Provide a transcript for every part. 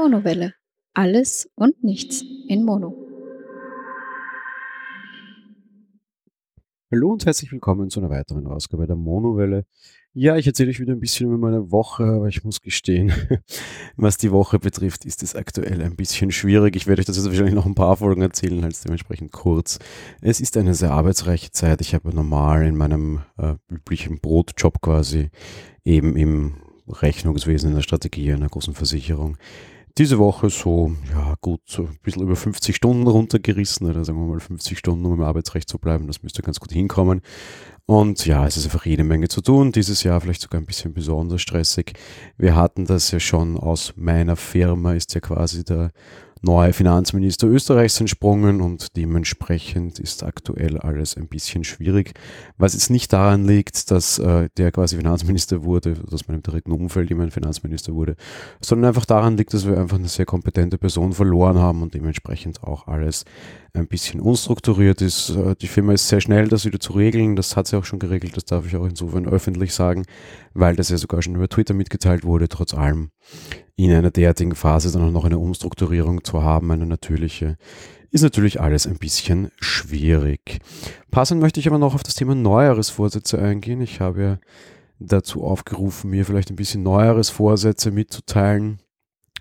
Monowelle. Alles und nichts in Mono. Hallo und herzlich willkommen zu einer weiteren Ausgabe der Monowelle. Ja, ich erzähle euch wieder ein bisschen über meine Woche, aber ich muss gestehen, was die Woche betrifft, ist es aktuell ein bisschen schwierig. Ich werde euch das jetzt wahrscheinlich noch ein paar Folgen erzählen, als dementsprechend kurz. Es ist eine sehr arbeitsreiche Zeit. Ich habe normal in meinem äh, üblichen Brotjob quasi eben im Rechnungswesen, in der Strategie einer großen Versicherung diese Woche so, ja gut, so ein bisschen über 50 Stunden runtergerissen, oder sagen wir mal 50 Stunden, um im Arbeitsrecht zu bleiben. Das müsste ganz gut hinkommen. Und ja, es ist einfach jede Menge zu tun. Dieses Jahr vielleicht sogar ein bisschen besonders stressig. Wir hatten das ja schon aus meiner Firma, ist ja quasi der neue Finanzminister Österreichs entsprungen und dementsprechend ist aktuell alles ein bisschen schwierig. Was jetzt nicht daran liegt, dass äh, der quasi Finanzminister wurde, dass man im dritten Umfeld jemand Finanzminister wurde, sondern einfach daran liegt, dass wir einfach eine sehr kompetente Person verloren haben und dementsprechend auch alles ein bisschen unstrukturiert ist. Äh, die Firma ist sehr schnell, das wieder zu regeln. Das hat sie auch schon geregelt. Das darf ich auch insofern öffentlich sagen, weil das ja sogar schon über Twitter mitgeteilt wurde. Trotz allem in einer derartigen Phase dann auch noch eine Umstrukturierung zu haben, eine natürliche, ist natürlich alles ein bisschen schwierig. Passend möchte ich aber noch auf das Thema Neujahresvorsätze eingehen. Ich habe ja dazu aufgerufen, mir vielleicht ein bisschen Neujahresvorsätze mitzuteilen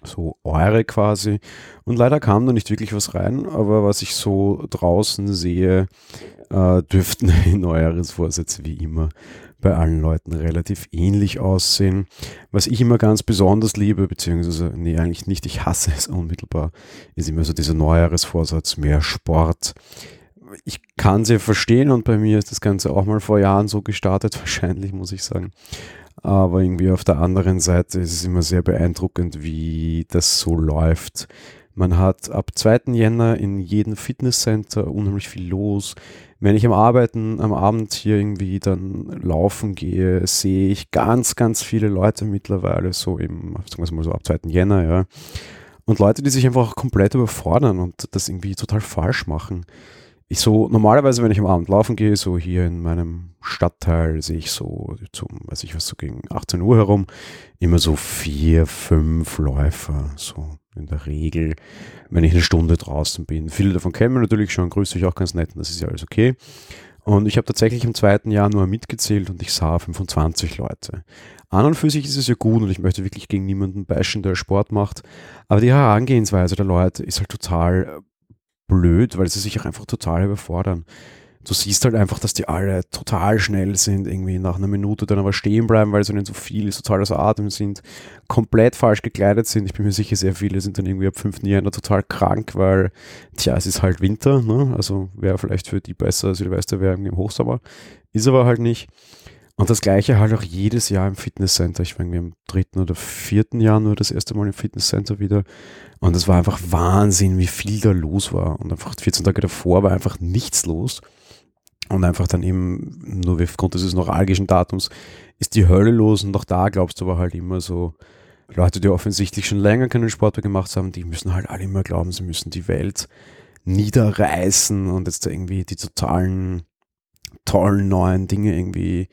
so eure quasi. Und leider kam da nicht wirklich was rein, aber was ich so draußen sehe, äh, dürften die Neujahresvorsätze wie immer bei allen Leuten relativ ähnlich aussehen. Was ich immer ganz besonders liebe, beziehungsweise, nee, eigentlich nicht, ich hasse es unmittelbar, ist immer so dieser Neujahresvorsatz, mehr Sport. Ich kann sie verstehen und bei mir ist das Ganze auch mal vor Jahren so gestartet, wahrscheinlich muss ich sagen. Aber irgendwie auf der anderen Seite ist es immer sehr beeindruckend, wie das so läuft. Man hat ab 2. Jänner in jedem Fitnesscenter unheimlich viel los. Wenn ich am Arbeiten, am Abend hier irgendwie dann laufen gehe, sehe ich ganz, ganz viele Leute mittlerweile, so eben, sagen wir mal so ab 2. Jänner, ja. Und Leute, die sich einfach komplett überfordern und das irgendwie total falsch machen ich so, normalerweise, wenn ich am Abend laufen gehe, so hier in meinem Stadtteil, sehe ich so zum, weiß ich was, so gegen 18 Uhr herum, immer so vier, fünf Läufer, so in der Regel, wenn ich eine Stunde draußen bin. Viele davon kennen wir natürlich schon, grüße ich auch ganz nett und das ist ja alles okay. Und ich habe tatsächlich im zweiten Jahr nur mitgezählt und ich sah 25 Leute. An und für sich ist es ja gut und ich möchte wirklich gegen niemanden bashen, der Sport macht. Aber die Herangehensweise der Leute ist halt total blöd, weil sie sich auch einfach total überfordern. Du siehst halt einfach, dass die alle total schnell sind, irgendwie nach einer Minute dann aber stehen bleiben, weil es ihnen so viel ist, total außer Atem sind, komplett falsch gekleidet sind. Ich bin mir sicher, sehr viele sind dann irgendwie ab 5. Jänner total krank, weil, tja, es ist halt Winter, ne? also wäre vielleicht für die besser, Silvester wäre im Hochsommer, ist aber halt nicht. Und das gleiche halt auch jedes Jahr im Fitnesscenter. Ich war irgendwie im dritten oder vierten Jahr nur das erste Mal im Fitnesscenter wieder. Und es war einfach Wahnsinn, wie viel da los war. Und einfach 14 Tage davor war einfach nichts los. Und einfach dann eben, nur aufgrund dieses neuralgischen Datums, ist die Hölle los. Und auch da glaubst du aber halt immer so, Leute, die offensichtlich schon länger keinen Sport mehr gemacht haben, die müssen halt alle immer glauben, sie müssen die Welt niederreißen und jetzt irgendwie die totalen, tollen neuen Dinge irgendwie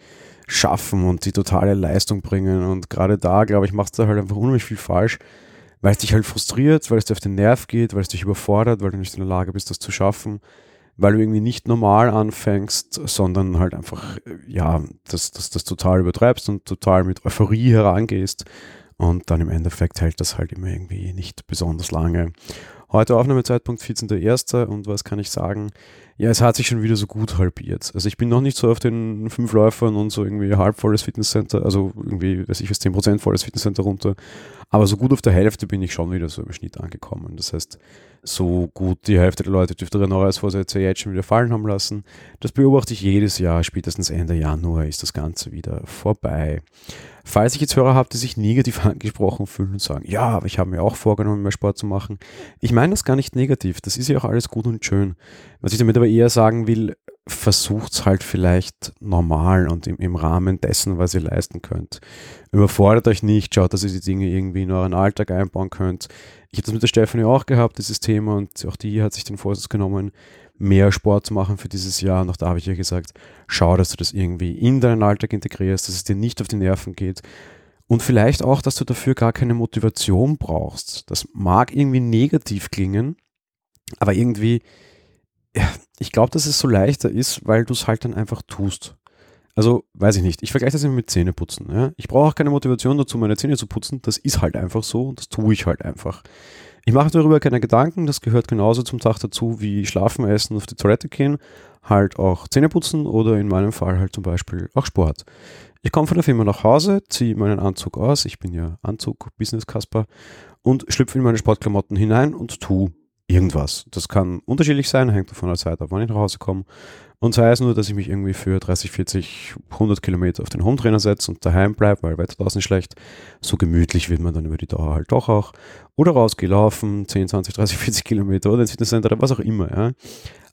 schaffen und die totale Leistung bringen. Und gerade da, glaube ich, machst du halt einfach unheimlich viel falsch, weil es dich halt frustriert, weil es dir auf den Nerv geht, weil es dich überfordert, weil du nicht in der Lage bist, das zu schaffen, weil du irgendwie nicht normal anfängst, sondern halt einfach, ja, das, das, das total übertreibst und total mit Euphorie herangehst. Und dann im Endeffekt hält das halt immer irgendwie nicht besonders lange. Heute Aufnahmezeitpunkt 14.01. und was kann ich sagen? Ja, es hat sich schon wieder so gut halbiert. Also ich bin noch nicht so auf den fünf Läufern und so irgendwie halb volles Fitnesscenter, also irgendwie, weiß ich was, 10% volles Fitnesscenter runter. Aber so gut auf der Hälfte bin ich schon wieder so im Schnitt angekommen. Das heißt, so gut die Hälfte der Leute dürfte ihre Neujahrsvorsätze jetzt schon wieder fallen haben lassen. Das beobachte ich jedes Jahr, spätestens Ende Januar ist das Ganze wieder vorbei. Falls ich jetzt Hörer habe, die sich negativ angesprochen fühlen und sagen, ja, aber ich habe mir auch vorgenommen, mehr Sport zu machen. Ich meine das gar nicht negativ. Das ist ja auch alles gut und schön. Was ich damit aber eher sagen will, versucht es halt vielleicht normal und im, im, Rahmen dessen, was ihr leisten könnt. Überfordert euch nicht, schaut, dass ihr die Dinge irgendwie in euren Alltag einbauen könnt. Ich habe das mit der Stefanie auch gehabt, dieses Thema, und auch die hat sich den Vorsatz genommen, mehr Sport zu machen für dieses Jahr. Und auch da habe ich ihr gesagt, schau, dass du das irgendwie in deinen Alltag integrierst, dass es dir nicht auf die Nerven geht. Und vielleicht auch, dass du dafür gar keine Motivation brauchst. Das mag irgendwie negativ klingen, aber irgendwie, ja, ich glaube, dass es so leichter ist, weil du es halt dann einfach tust. Also, weiß ich nicht. Ich vergleiche das immer mit Zähneputzen. Ja? Ich brauche auch keine Motivation dazu, meine Zähne zu putzen. Das ist halt einfach so und das tue ich halt einfach. Ich mache darüber keine Gedanken. Das gehört genauso zum Tag dazu wie Schlafen, Essen, auf die Toilette gehen. Halt auch Zähne putzen oder in meinem Fall halt zum Beispiel auch Sport. Ich komme von der Firma nach Hause, ziehe meinen Anzug aus. Ich bin ja Anzug, Business Kasper und schlüpfe in meine Sportklamotten hinein und tue irgendwas. Das kann unterschiedlich sein, hängt davon der Zeit ab, wann ich nach Hause komme. Und sei es nur, dass ich mich irgendwie für 30, 40, 100 Kilometer auf den Hometrainer setze und daheim bleibe, weil Wetter draußen schlecht. So gemütlich wird man dann über die Dauer halt doch auch. Oder rausgelaufen, 10, 20, 30, 40 Kilometer oder ins Fitnesscenter, was auch immer. Ja.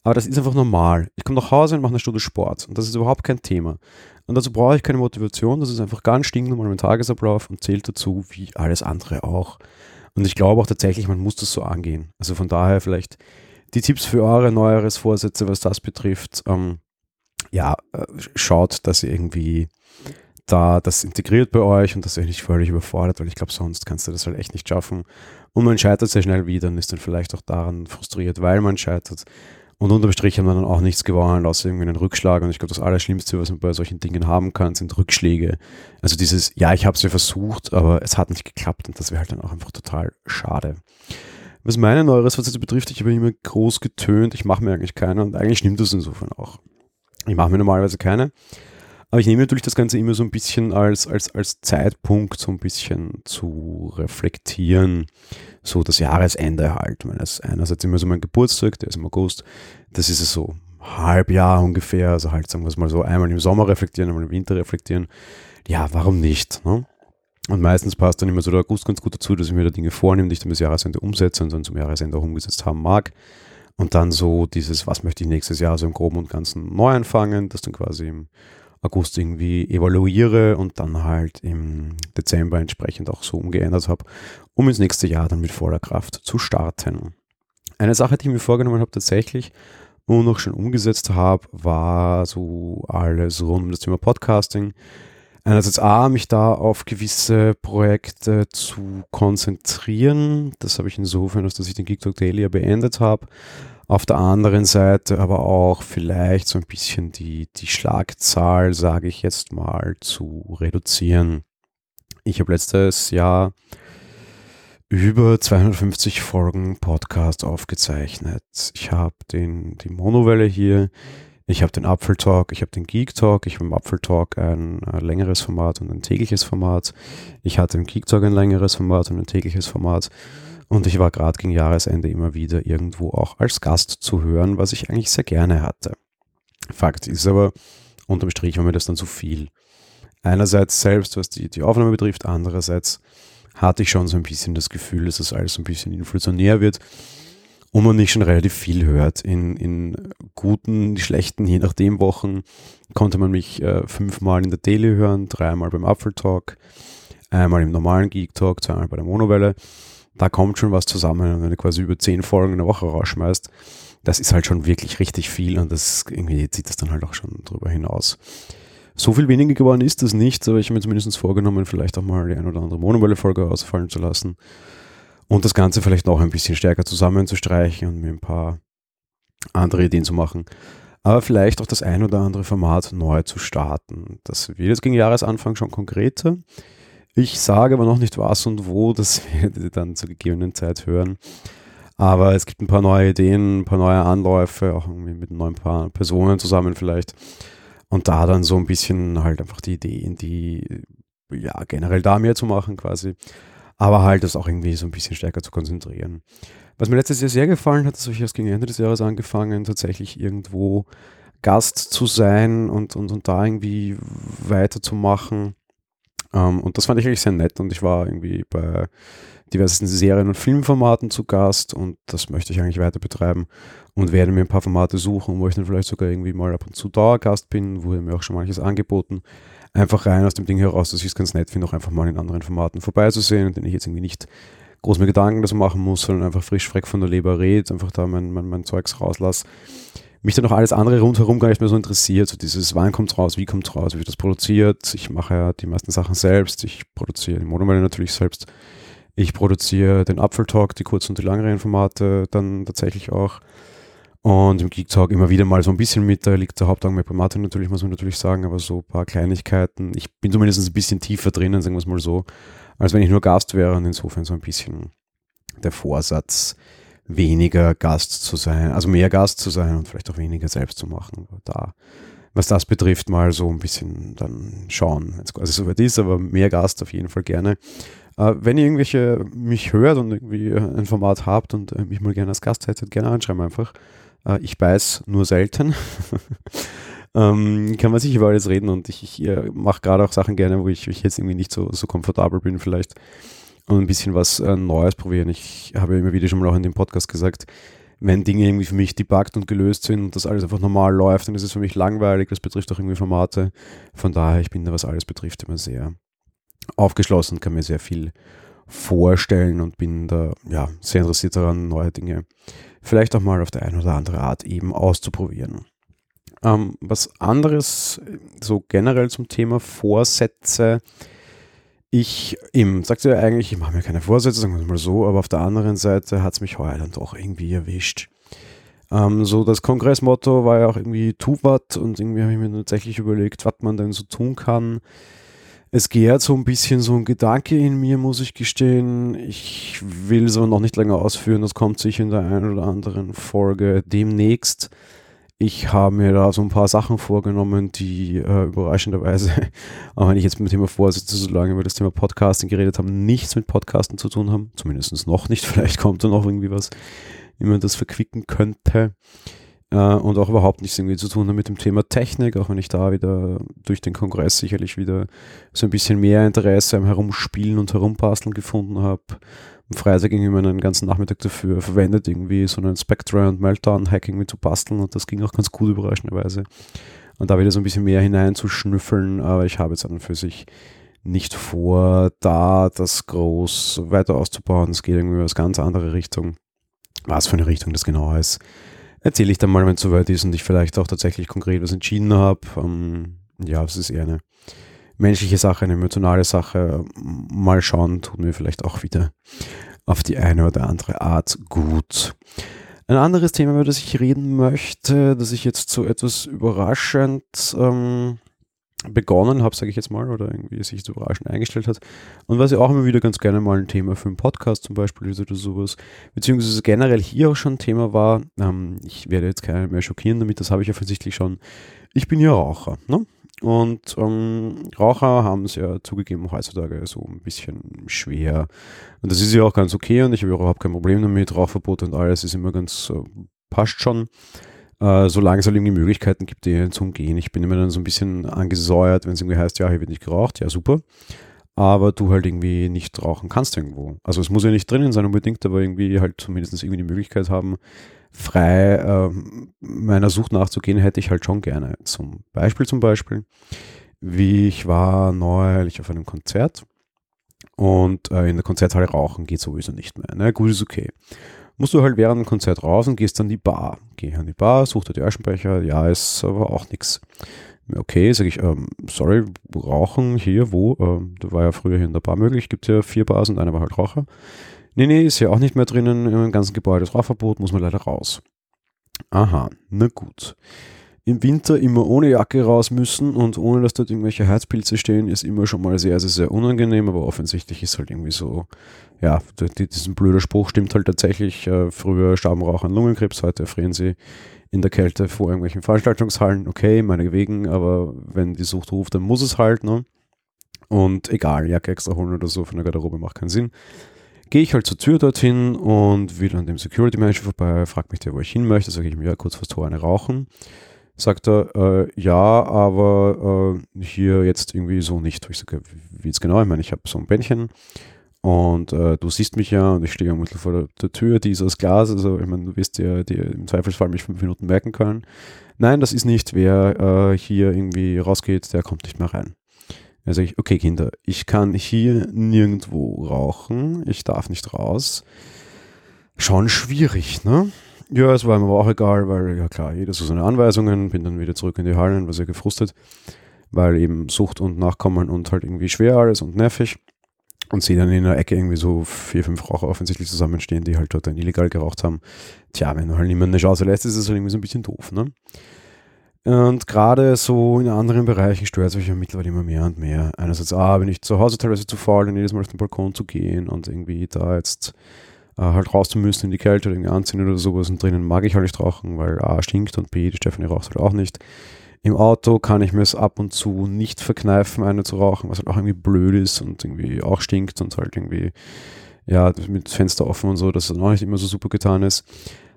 Aber das ist einfach normal. Ich komme nach Hause und mache eine Stunde Sport. Und das ist überhaupt kein Thema. Und dazu brauche ich keine Motivation. Das ist einfach ganz stinknormal mein Tagesablauf und zählt dazu, wie alles andere auch. Und ich glaube auch tatsächlich, man muss das so angehen. Also von daher vielleicht die Tipps für eure neueres Vorsätze, was das betrifft. Ähm, ja, äh, schaut, dass ihr irgendwie da das integriert bei euch und dass ihr nicht völlig überfordert, weil ich glaube, sonst kannst du das halt echt nicht schaffen. Und man scheitert sehr schnell wieder und ist dann vielleicht auch daran frustriert, weil man scheitert. Und unterm Strich haben wir dann auch nichts gewonnen, außer irgendwie einen Rückschlag. Und ich glaube, das Allerschlimmste, was man bei solchen Dingen haben kann, sind Rückschläge. Also dieses, ja, ich habe es ja versucht, aber es hat nicht geklappt und das wäre halt dann auch einfach total schade. Was meine neueres Facette betrifft, ich habe immer groß getönt, ich mache mir eigentlich keine und eigentlich stimmt das insofern auch. Ich mache mir normalerweise keine. Aber ich nehme natürlich das Ganze immer so ein bisschen als, als, als Zeitpunkt, so ein bisschen zu reflektieren, so das Jahresende halt. Weil es einerseits immer so mein Geburtstag, der ist im August, das ist es so Halbjahr ungefähr, also halt sagen wir es mal so, einmal im Sommer reflektieren, einmal im Winter reflektieren. Ja, warum nicht? Ne? Und meistens passt dann immer so der August ganz gut dazu, dass ich mir da Dinge vornehme, die ich dann bis Jahresende umsetze und dann zum Jahresende auch umgesetzt haben mag. Und dann so dieses, was möchte ich nächstes Jahr so im Groben und Ganzen neu anfangen, das dann quasi im August irgendwie evaluiere und dann halt im Dezember entsprechend auch so umgeändert habe, um ins nächste Jahr dann mit voller Kraft zu starten. Eine Sache, die ich mir vorgenommen habe tatsächlich und noch schon umgesetzt habe, war so alles rund um das Thema Podcasting einerseits A, mich da auf gewisse Projekte zu konzentrieren. Das habe ich insofern, dass ich den Geek Talk Daily ja beendet habe. Auf der anderen Seite aber auch vielleicht so ein bisschen die, die Schlagzahl, sage ich jetzt mal, zu reduzieren. Ich habe letztes Jahr über 250 Folgen Podcast aufgezeichnet. Ich habe den, die Monowelle hier ich habe den Apfeltalk, ich habe den Geek Talk, ich habe im Apfeltalk ein, ein äh, längeres Format und ein tägliches Format. Ich hatte im Geek Talk ein längeres Format und ein tägliches Format. Und ich war gerade gegen Jahresende immer wieder irgendwo auch als Gast zu hören, was ich eigentlich sehr gerne hatte. Fakt ist aber, unterm Strich war mir das dann zu viel. Einerseits selbst, was die, die Aufnahme betrifft, andererseits hatte ich schon so ein bisschen das Gefühl, dass das alles so ein bisschen inflationär wird und man nicht schon relativ viel hört. In, in guten, schlechten, je nachdem Wochen konnte man mich äh, fünfmal in der Daily hören, dreimal beim Apfeltalk, einmal im normalen Geek Talk, zweimal bei der Monowelle. Da kommt schon was zusammen und wenn du quasi über zehn Folgen in der Woche rausschmeißt, das ist halt schon wirklich richtig viel und das irgendwie zieht das dann halt auch schon drüber hinaus. So viel weniger geworden ist das nicht, aber ich habe mir zumindest vorgenommen, vielleicht auch mal die ein oder andere Monowelle-Folge ausfallen zu lassen und das Ganze vielleicht noch ein bisschen stärker zusammenzustreichen und mir ein paar andere Ideen zu machen. Aber vielleicht auch das ein oder andere Format neu zu starten. Das wird jetzt gegen Jahresanfang schon konkreter. Ich sage aber noch nicht was und wo, das werdet ihr dann zur gegebenen Zeit hören. Aber es gibt ein paar neue Ideen, ein paar neue Anläufe, auch irgendwie mit neuen paar Personen zusammen vielleicht. Und da dann so ein bisschen halt einfach die Ideen, die ja generell da mehr zu machen quasi aber halt das auch irgendwie so ein bisschen stärker zu konzentrieren. Was mir letztes Jahr sehr gefallen hat, habe ich erst gegen Ende des Jahres angefangen, tatsächlich irgendwo Gast zu sein und, und, und da irgendwie weiterzumachen. Ähm, und das fand ich eigentlich sehr nett und ich war irgendwie bei diversen Serien- und Filmformaten zu Gast und das möchte ich eigentlich weiter betreiben und werde mir ein paar Formate suchen, wo ich dann vielleicht sogar irgendwie mal ab und zu Dauergast bin, wurde mir auch schon manches angeboten einfach rein aus dem Ding heraus, dass ich es ganz nett finde, auch einfach mal in anderen Formaten vorbeizusehen, und den ich jetzt irgendwie nicht groß mir Gedanken dazu machen muss, sondern einfach frisch freck von der Leber red, einfach da mein, mein, mein Zeugs rauslasse. Mich dann auch alles andere rundherum gar nicht mehr so interessiert. So dieses, wann kommt's raus, wie kommt's raus, wie wird das produziert. Ich mache ja die meisten Sachen selbst. Ich produziere die Monomelle natürlich selbst. Ich produziere den Apfeltalk, die kurzen und die langeren Formate dann tatsächlich auch. Und im Geek Talk immer wieder mal so ein bisschen mit, da liegt der Hauptaugenmerk bei Martin natürlich, muss man natürlich sagen, aber so ein paar Kleinigkeiten. Ich bin zumindest ein bisschen tiefer drinnen, sagen wir es mal so, als wenn ich nur Gast wäre und insofern so ein bisschen der Vorsatz, weniger Gast zu sein, also mehr Gast zu sein und vielleicht auch weniger selbst zu machen. Da, was das betrifft, mal so ein bisschen dann schauen, wenn es quasi soweit ist, aber mehr Gast auf jeden Fall gerne. Äh, wenn ihr irgendwelche mich hört und irgendwie ein Format habt und äh, mich mal gerne als Gast hättet, gerne anschreiben einfach. Äh, ich beiß nur selten. ähm, kann man sicher über alles reden und ich, ich äh, mache gerade auch Sachen gerne, wo ich, ich jetzt irgendwie nicht so, so komfortabel bin vielleicht und ein bisschen was äh, Neues probieren. Ich habe ja immer wieder schon mal auch in dem Podcast gesagt, wenn Dinge irgendwie für mich debuggt und gelöst sind und das alles einfach normal läuft, dann ist es für mich langweilig. Das betrifft auch irgendwie Formate. Von daher, ich bin da, was alles betrifft, immer sehr aufgeschlossen, kann mir sehr viel vorstellen und bin da ja sehr interessiert daran, neue Dinge vielleicht auch mal auf der eine oder andere Art eben auszuprobieren. Ähm, was anderes, so generell zum Thema Vorsätze. Ich eben, sagte ja eigentlich, ich mache mir keine Vorsätze, sagen wir es mal so, aber auf der anderen Seite hat es mich heuer dann doch irgendwie erwischt. Ähm, so das Kongressmotto war ja auch irgendwie tu was und irgendwie habe ich mir tatsächlich überlegt, was man denn so tun kann es gärt so ein bisschen so ein Gedanke in mir, muss ich gestehen. Ich will es aber noch nicht länger ausführen. Das kommt sicher in der einen oder anderen Folge demnächst. Ich habe mir da so ein paar Sachen vorgenommen, die äh, überraschenderweise, auch wenn ich jetzt mit dem Thema Vorsitze so lange über das Thema Podcasting geredet habe, nichts mit Podcasten zu tun haben. Zumindest noch nicht. Vielleicht kommt da noch irgendwie was, wie man das verquicken könnte äh, und auch überhaupt nichts irgendwie zu tun hat mit dem Thema Technik, auch wenn ich da wieder durch den Kongress sicherlich wieder so ein bisschen mehr Interesse am Herumspielen und Herumbasteln gefunden habe. Freitag ging immer einen ganzen Nachmittag dafür verwendet, irgendwie so einen Spectre und Meltdown-Hacking mit zu basteln und das ging auch ganz gut überraschenderweise. Und da wieder so ein bisschen mehr hineinzuschnüffeln, aber ich habe jetzt an und für sich nicht vor, da das groß weiter auszubauen. Es geht irgendwie aus ganz andere Richtung. Was für eine Richtung das genau ist, erzähle ich dann mal, wenn es soweit ist und ich vielleicht auch tatsächlich konkret was entschieden habe. Ähm, ja, es ist eher eine menschliche Sache, eine emotionale Sache. Mal schauen, tut mir vielleicht auch wieder auf die eine oder andere Art gut. Ein anderes Thema, über das ich reden möchte, das ich jetzt so etwas überraschend ähm, begonnen habe, sage ich jetzt mal, oder irgendwie sich so überraschend eingestellt hat. Und was ja auch immer wieder ganz gerne mal ein Thema für einen Podcast zum Beispiel ist oder sowas, beziehungsweise generell hier auch schon ein Thema war, ähm, ich werde jetzt keinen mehr schockieren damit, das habe ich offensichtlich schon, ich bin ja Raucher, ne? Und ähm, Raucher haben es ja zugegeben heutzutage so ein bisschen schwer. Und das ist ja auch ganz okay und ich habe überhaupt kein Problem damit. Rauchverbot und alles ist immer ganz, äh, passt schon äh, solange es halt irgendwie Möglichkeiten gibt, die zu umgehen. Ich bin immer dann so ein bisschen angesäuert, wenn es irgendwie heißt, ja, hier wird nicht geraucht, ja, super. Aber du halt irgendwie nicht rauchen kannst irgendwo. Also es muss ja nicht drinnen sein unbedingt, aber irgendwie halt zumindest irgendwie die Möglichkeit haben, frei äh, meiner Sucht nachzugehen, hätte ich halt schon gerne. Zum Beispiel, zum Beispiel, wie ich war neulich auf einem Konzert und äh, in der Konzerthalle rauchen geht sowieso nicht mehr. Ne? Gut, ist okay musst du halt während dem Konzert raus und gehst dann die Bar. Geh an die Bar, such dir die Aschenbecher, ja, ist aber auch nichts. Okay, sage ich, ähm, sorry, rauchen hier, wo? Ähm, da war ja früher hier in der Bar möglich, gibt ja vier Bars und einer war halt Raucher. Nee, nee, ist ja auch nicht mehr drinnen, im ganzen Gebäude ist Rauchverbot, muss man leider raus. Aha, na gut im Winter immer ohne Jacke raus müssen und ohne dass dort irgendwelche Heizpilze stehen, ist immer schon mal sehr, sehr, sehr unangenehm, aber offensichtlich ist halt irgendwie so, ja, diesen blöder Spruch stimmt halt tatsächlich. Äh, früher starben Raucher an Lungenkrebs, heute erfrieren sie in der Kälte vor irgendwelchen Veranstaltungshallen. Okay, meinetwegen, aber wenn die Sucht ruft, dann muss es halt, ne? Und egal, Jacke extra holen oder so von der Garderobe macht keinen Sinn. Gehe ich halt zur Tür dorthin und will an dem Security Manager vorbei, fragt mich der, wo ich hin möchte, sage ich mir, ja, kurz vor Tor eine rauchen sagt er, äh, ja, aber äh, hier jetzt irgendwie so nicht. Ich sage, wie jetzt genau? Ich meine, ich habe so ein Bändchen und äh, du siehst mich ja und ich stehe am vor der, der, Tür, die ist aus Glas, also ich meine, du wirst ja dir im Zweifelsfall mich fünf Minuten merken können. Nein, das ist nicht, wer äh, hier irgendwie rausgeht, der kommt nicht mehr rein. Da sage ich, okay Kinder, ich kann hier nirgendwo rauchen, ich darf nicht raus. Schon schwierig, ne? Ja, es war mir aber auch egal, weil, ja klar, jeder so seine Anweisungen, bin dann wieder zurück in die Hallen, war sehr gefrustet, weil eben Sucht und Nachkommen und halt irgendwie schwer alles und nervig. Und sehe dann in der Ecke irgendwie so vier, fünf Raucher offensichtlich zusammenstehen, die halt dort dann illegal geraucht haben. Tja, wenn du halt niemand eine Chance lässt, ist es halt irgendwie so ein bisschen doof, ne? Und gerade so in anderen Bereichen stört es mich ja mittlerweile immer mehr und mehr. Einerseits, ah, bin ich zu Hause teilweise zu faul, dann jedes Mal auf den Balkon zu gehen und irgendwie da jetzt äh, halt raus zu müssen in die Kälte oder irgendwie anziehen oder sowas und drinnen mag ich halt nicht rauchen, weil A stinkt und B, die Stefanie raucht halt auch nicht. Im Auto kann ich mir es ab und zu nicht verkneifen, eine zu rauchen, was halt auch irgendwie blöd ist und irgendwie auch stinkt und halt irgendwie, ja, mit Fenster offen und so, dass es auch nicht immer so super getan ist.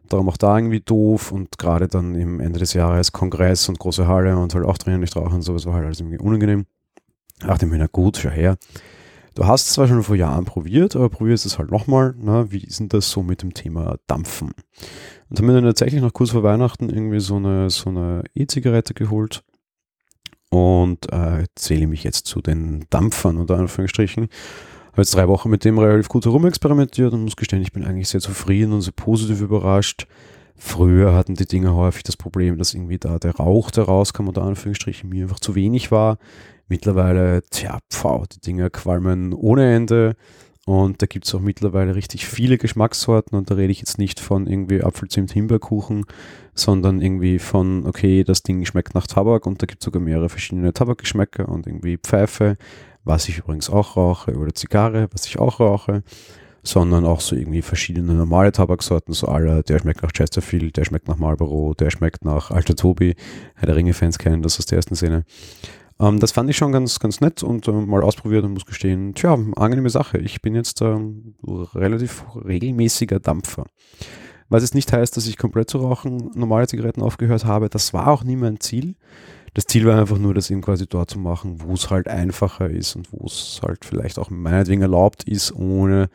Darum auch da irgendwie doof und gerade dann im Ende des Jahres Kongress und große Halle und halt auch drinnen nicht rauchen und sowas war halt alles irgendwie unangenehm. Ach, dem na gut, schau her. Du hast es zwar schon vor Jahren probiert, aber probierst es halt nochmal. Na, wie ist denn das so mit dem Thema Dampfen? Und haben mir dann tatsächlich noch kurz vor Weihnachten irgendwie so eine so eine E-Zigarette geholt und äh, zähle mich jetzt zu den Dampfern unter Anführungsstrichen habe jetzt drei Wochen mit dem relativ gut herumexperimentiert und muss gestehen, ich bin eigentlich sehr zufrieden und sehr positiv überrascht. Früher hatten die Dinger häufig das Problem, dass irgendwie da der Rauch, der rauskam, unter Anführungsstrichen, mir einfach zu wenig war. Mittlerweile, tja, pfau, die Dinger qualmen ohne Ende. Und da gibt es auch mittlerweile richtig viele Geschmackssorten und da rede ich jetzt nicht von irgendwie Apfelzimt Himbeerkuchen, sondern irgendwie von, okay, das Ding schmeckt nach Tabak und da gibt es sogar mehrere verschiedene Tabakgeschmäcker und irgendwie Pfeife, was ich übrigens auch rauche, oder Zigarre, was ich auch rauche, sondern auch so irgendwie verschiedene normale Tabaksorten, so aller, der schmeckt nach Chesterfield, der schmeckt nach Marlboro, der schmeckt nach Alter Tobi, Herr der Ringe-Fans kennen das aus der ersten Szene. Ähm, das fand ich schon ganz, ganz nett und äh, mal ausprobiert und muss gestehen, tja, angenehme Sache. Ich bin jetzt ähm, relativ regelmäßiger Dampfer. Was es nicht heißt, dass ich komplett zu rauchen normale Zigaretten aufgehört habe, das war auch nie mein Ziel. Das Ziel war einfach nur, das eben quasi dort zu machen, wo es halt einfacher ist und wo es halt vielleicht auch meinetwegen erlaubt ist, ohne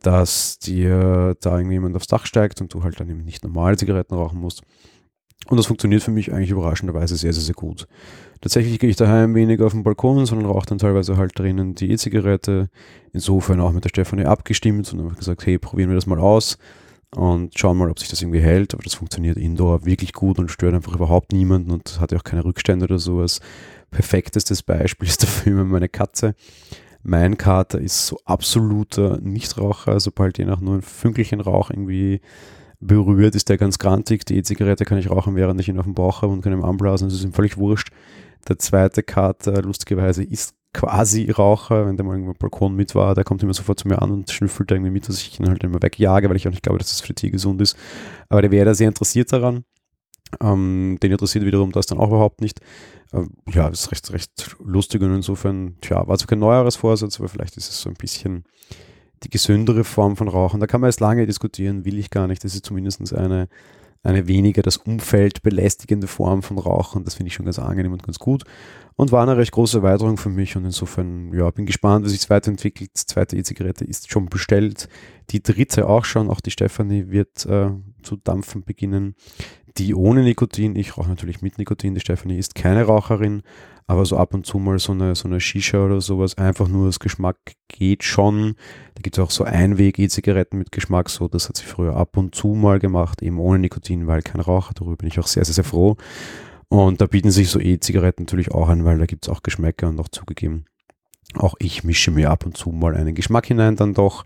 dass dir da irgendjemand aufs Dach steigt und du halt dann eben nicht normale Zigaretten rauchen musst. Und das funktioniert für mich eigentlich überraschenderweise sehr, sehr, sehr gut. Tatsächlich gehe ich daheim weniger auf den Balkon, sondern rauche dann teilweise halt drinnen die E-Zigarette. Insofern auch mit der Stefanie abgestimmt und einfach gesagt, hey, probieren wir das mal aus und schauen mal, ob sich das irgendwie hält. Aber das funktioniert indoor wirklich gut und stört einfach überhaupt niemanden und hat ja auch keine Rückstände oder sowas. Perfektestes Beispiel ist dafür immer meine Katze. Mein Kater ist so absoluter Nichtraucher. Sobald je nach nur ein Fünkelchen Rauch irgendwie berührt, ist der ganz grantig. Die E-Zigarette kann ich rauchen, während ich ihn auf dem Bauch habe und kann ihm anblasen. Das ist ihm völlig wurscht. Der zweite Kater, lustigerweise, ist quasi Raucher, wenn der mal irgendwo am Balkon mit war, der kommt immer sofort zu mir an und schnüffelt irgendwie mit, dass ich ihn halt immer wegjage, weil ich auch nicht glaube, dass das für Tier gesund ist. Aber der wäre da sehr interessiert daran. Ähm, den interessiert wiederum das dann auch überhaupt nicht. Ähm, ja, ist recht, recht lustig und insofern, tja, war zwar kein neueres Vorsatz, aber vielleicht ist es so ein bisschen die gesündere Form von Rauchen. Da kann man jetzt lange diskutieren, will ich gar nicht. Das ist zumindest eine, eine weniger das Umfeld belästigende Form von Rauchen. Das finde ich schon ganz angenehm und ganz gut und war eine recht große Erweiterung für mich und insofern, ja, bin gespannt, wie sich es weiterentwickelt. Die zweite E-Zigarette ist schon bestellt, die dritte auch schon, auch die Stefanie wird äh, zu dampfen beginnen. Die ohne Nikotin, ich rauche natürlich mit Nikotin, die Stefanie ist keine Raucherin, aber so ab und zu mal so eine, so eine Shisha oder sowas, einfach nur das Geschmack geht schon. Da gibt es auch so Einweg-E-Zigaretten mit Geschmack, so das hat sie früher ab und zu mal gemacht, eben ohne Nikotin, weil kein Raucher, darüber bin ich auch sehr, sehr, sehr froh. Und da bieten sich so E-Zigaretten natürlich auch an, weil da gibt es auch Geschmäcker und auch zugegeben. Auch ich mische mir ab und zu mal einen Geschmack hinein, dann doch.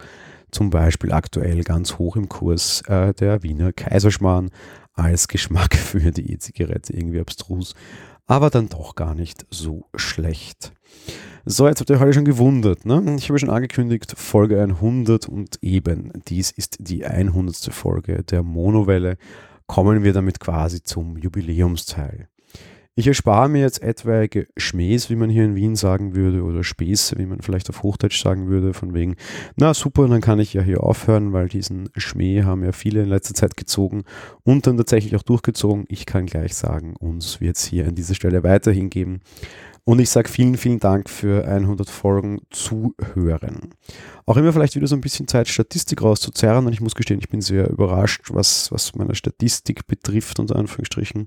Zum Beispiel aktuell ganz hoch im Kurs äh, der Wiener Kaiserschmarrn als Geschmack für die E-Zigarette. Irgendwie abstrus, aber dann doch gar nicht so schlecht. So, jetzt habt ihr heute schon gewundert. Ne? Ich habe schon angekündigt, Folge 100 und eben dies ist die 100. Folge der Monowelle. Kommen wir damit quasi zum Jubiläumsteil. Ich erspare mir jetzt etwaige Schmähs, wie man hier in Wien sagen würde, oder Späße, wie man vielleicht auf Hochdeutsch sagen würde, von wegen, na super, dann kann ich ja hier aufhören, weil diesen Schmäh haben ja viele in letzter Zeit gezogen und dann tatsächlich auch durchgezogen. Ich kann gleich sagen, uns wird es hier an dieser Stelle weiterhin geben. Und ich sage vielen, vielen Dank für 100 Folgen zuhören. Auch immer vielleicht wieder so ein bisschen Zeit, Statistik rauszuzerren. Und ich muss gestehen, ich bin sehr überrascht, was, was meine Statistik betrifft, unter Anführungsstrichen.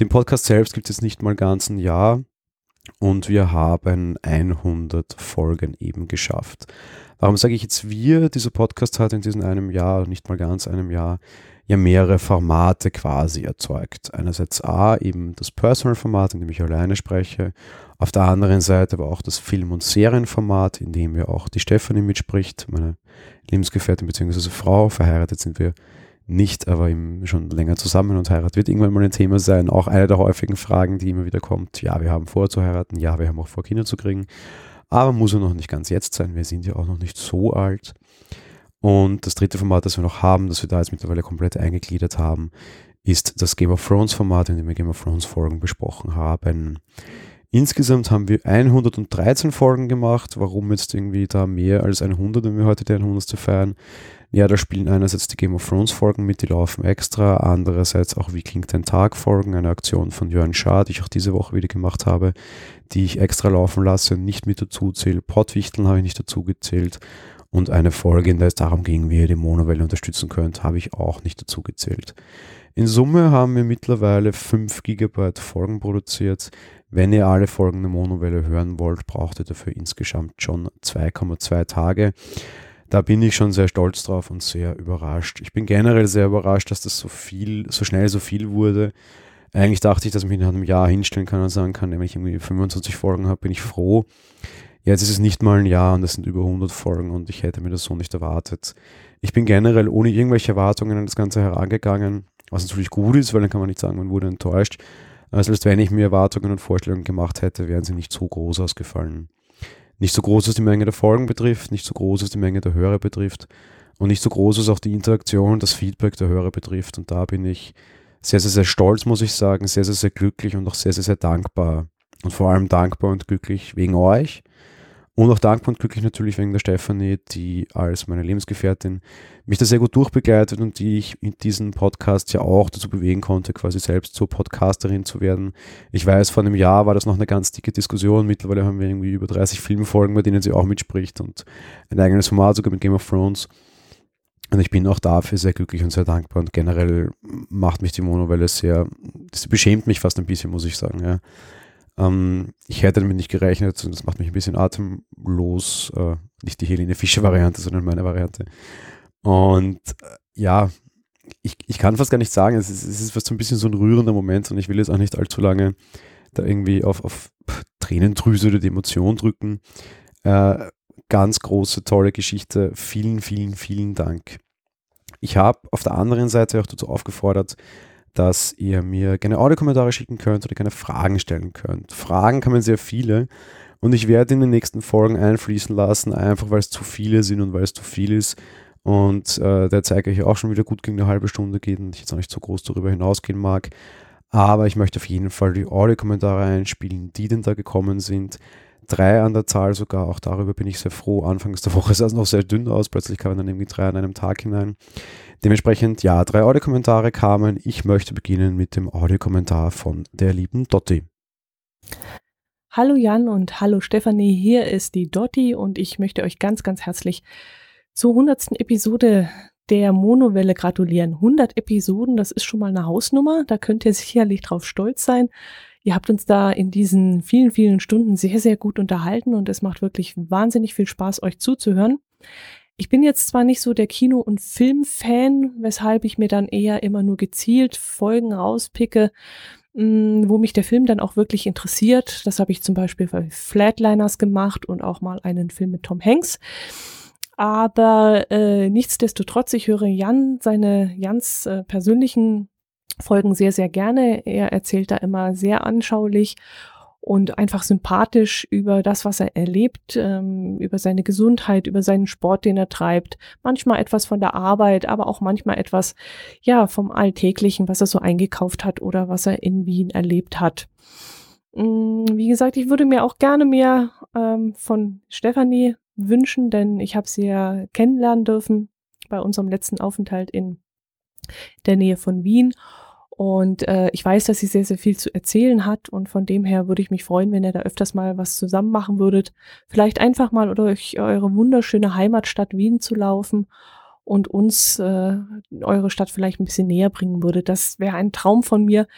Den Podcast selbst gibt es nicht mal ganz ein Jahr und wir haben 100 Folgen eben geschafft. Warum sage ich jetzt wir? Dieser Podcast hat in diesem einem Jahr, nicht mal ganz einem Jahr, ja mehrere Formate quasi erzeugt. Einerseits A, eben das Personal-Format, in dem ich alleine spreche, auf der anderen Seite aber auch das Film- und Serienformat, in dem ja auch die Stefanie mitspricht, meine Lebensgefährtin bzw. Frau. Verheiratet sind wir nicht, aber eben schon länger zusammen und Heirat wird irgendwann mal ein Thema sein. Auch eine der häufigen Fragen, die immer wieder kommt. Ja, wir haben vor zu heiraten, ja, wir haben auch vor, Kinder zu kriegen. Aber muss ja noch nicht ganz jetzt sein. Wir sind ja auch noch nicht so alt. Und das dritte Format, das wir noch haben, das wir da jetzt mittlerweile komplett eingegliedert haben, ist das Game of Thrones Format, in dem wir Game of Thrones Folgen besprochen haben. Insgesamt haben wir 113 Folgen gemacht. Warum jetzt irgendwie da mehr als 100, wenn wir heute die 100. feiern? Ja, da spielen einerseits die Game of Thrones Folgen mit, die laufen extra. Andererseits auch Wie klingt ein Tag Folgen, eine Aktion von Jörn Schaar, die ich auch diese Woche wieder gemacht habe, die ich extra laufen lasse und nicht mit dazu zähle. Pottwichteln habe ich nicht dazu gezählt. Und eine Folge, in der es darum ging, wie ihr die Monowelle unterstützen könnt, habe ich auch nicht dazu gezählt. In Summe haben wir mittlerweile 5 GB Folgen produziert. Wenn ihr alle Folgen der Monowelle hören wollt, braucht ihr dafür insgesamt schon 2,2 Tage. Da bin ich schon sehr stolz drauf und sehr überrascht. Ich bin generell sehr überrascht, dass das so viel, so schnell so viel wurde. Eigentlich dachte ich, dass ich mich nach einem Jahr hinstellen kann und sagen kann, wenn ich irgendwie 25 Folgen habe, bin ich froh. Jetzt ist es nicht mal ein Jahr und es sind über 100 Folgen und ich hätte mir das so nicht erwartet. Ich bin generell ohne irgendwelche Erwartungen an das Ganze herangegangen, was natürlich gut ist, weil dann kann man nicht sagen, man wurde enttäuscht. Aber selbst wenn ich mir Erwartungen und Vorstellungen gemacht hätte, wären sie nicht so groß ausgefallen. Nicht so groß, was die Menge der Folgen betrifft, nicht so groß, was die Menge der Hörer betrifft und nicht so groß, was auch die Interaktion das Feedback der Hörer betrifft. Und da bin ich sehr, sehr, sehr stolz, muss ich sagen, sehr, sehr, sehr glücklich und auch sehr, sehr, sehr dankbar. Und vor allem dankbar und glücklich wegen euch, und auch dankbar und glücklich natürlich wegen der Stefanie, die als meine Lebensgefährtin mich da sehr gut durchbegleitet und die ich in diesem Podcast ja auch dazu bewegen konnte, quasi selbst zur Podcasterin zu werden. Ich weiß, vor einem Jahr war das noch eine ganz dicke Diskussion. Mittlerweile haben wir irgendwie über 30 Filmfolgen, bei denen sie auch mitspricht und ein eigenes Format sogar mit Game of Thrones. Und ich bin auch dafür sehr glücklich und sehr dankbar und generell macht mich die Monowelle sehr, das beschämt mich fast ein bisschen, muss ich sagen, ja ähm, ich hätte damit nicht gerechnet und das macht mich ein bisschen atemlos. Äh, nicht die Helene Fischer-Variante, sondern meine Variante. Und äh, ja, ich, ich kann fast gar nicht sagen, es ist, es ist fast so ein bisschen so ein rührender Moment und ich will jetzt auch nicht allzu lange da irgendwie auf, auf Tränendrüse oder die Emotion drücken. Äh, ganz große, tolle Geschichte. Vielen, vielen, vielen Dank. Ich habe auf der anderen Seite auch dazu aufgefordert, dass ihr mir gerne Audiokommentare schicken könnt oder gerne Fragen stellen könnt. Fragen kann man sehr viele und ich werde in den nächsten Folgen einfließen lassen, einfach weil es zu viele sind und weil es zu viel ist. Und äh, der zeige ich auch schon wieder gut gegen eine halbe Stunde geht und ich jetzt auch nicht so groß darüber hinausgehen mag. Aber ich möchte auf jeden Fall die Audiokommentare einspielen, die denn da gekommen sind drei an der Zahl sogar. Auch darüber bin ich sehr froh. Anfangs der Woche sah es noch sehr dünn aus. Plötzlich kamen dann irgendwie drei an einem Tag hinein. Dementsprechend, ja, drei Audiokommentare kamen. Ich möchte beginnen mit dem Audiokommentar von der lieben Dotti. Hallo Jan und hallo Stefanie. Hier ist die Dotti und ich möchte euch ganz, ganz herzlich zur hundertsten Episode der Monowelle gratulieren. 100 Episoden, das ist schon mal eine Hausnummer. Da könnt ihr sicherlich drauf stolz sein. Ihr habt uns da in diesen vielen, vielen Stunden sehr, sehr gut unterhalten und es macht wirklich wahnsinnig viel Spaß, euch zuzuhören. Ich bin jetzt zwar nicht so der Kino- und Filmfan, weshalb ich mir dann eher immer nur gezielt Folgen rauspicke, mm, wo mich der Film dann auch wirklich interessiert. Das habe ich zum Beispiel bei Flatliners gemacht und auch mal einen Film mit Tom Hanks. Aber äh, nichtsdestotrotz, ich höre Jan seine Jans äh, persönlichen Folgen sehr, sehr gerne. Er erzählt da immer sehr anschaulich und einfach sympathisch über das, was er erlebt, ähm, über seine Gesundheit, über seinen Sport, den er treibt. Manchmal etwas von der Arbeit, aber auch manchmal etwas, ja, vom Alltäglichen, was er so eingekauft hat oder was er in Wien erlebt hat. Mm, wie gesagt, ich würde mir auch gerne mehr ähm, von Stefanie wünschen, denn ich habe sie ja kennenlernen dürfen bei unserem letzten Aufenthalt in der Nähe von Wien. Und äh, ich weiß, dass sie sehr, sehr viel zu erzählen hat. Und von dem her würde ich mich freuen, wenn ihr da öfters mal was zusammen machen würdet. Vielleicht einfach mal durch eure wunderschöne Heimatstadt Wien zu laufen und uns äh, eure Stadt vielleicht ein bisschen näher bringen würde. Das wäre ein Traum von mir,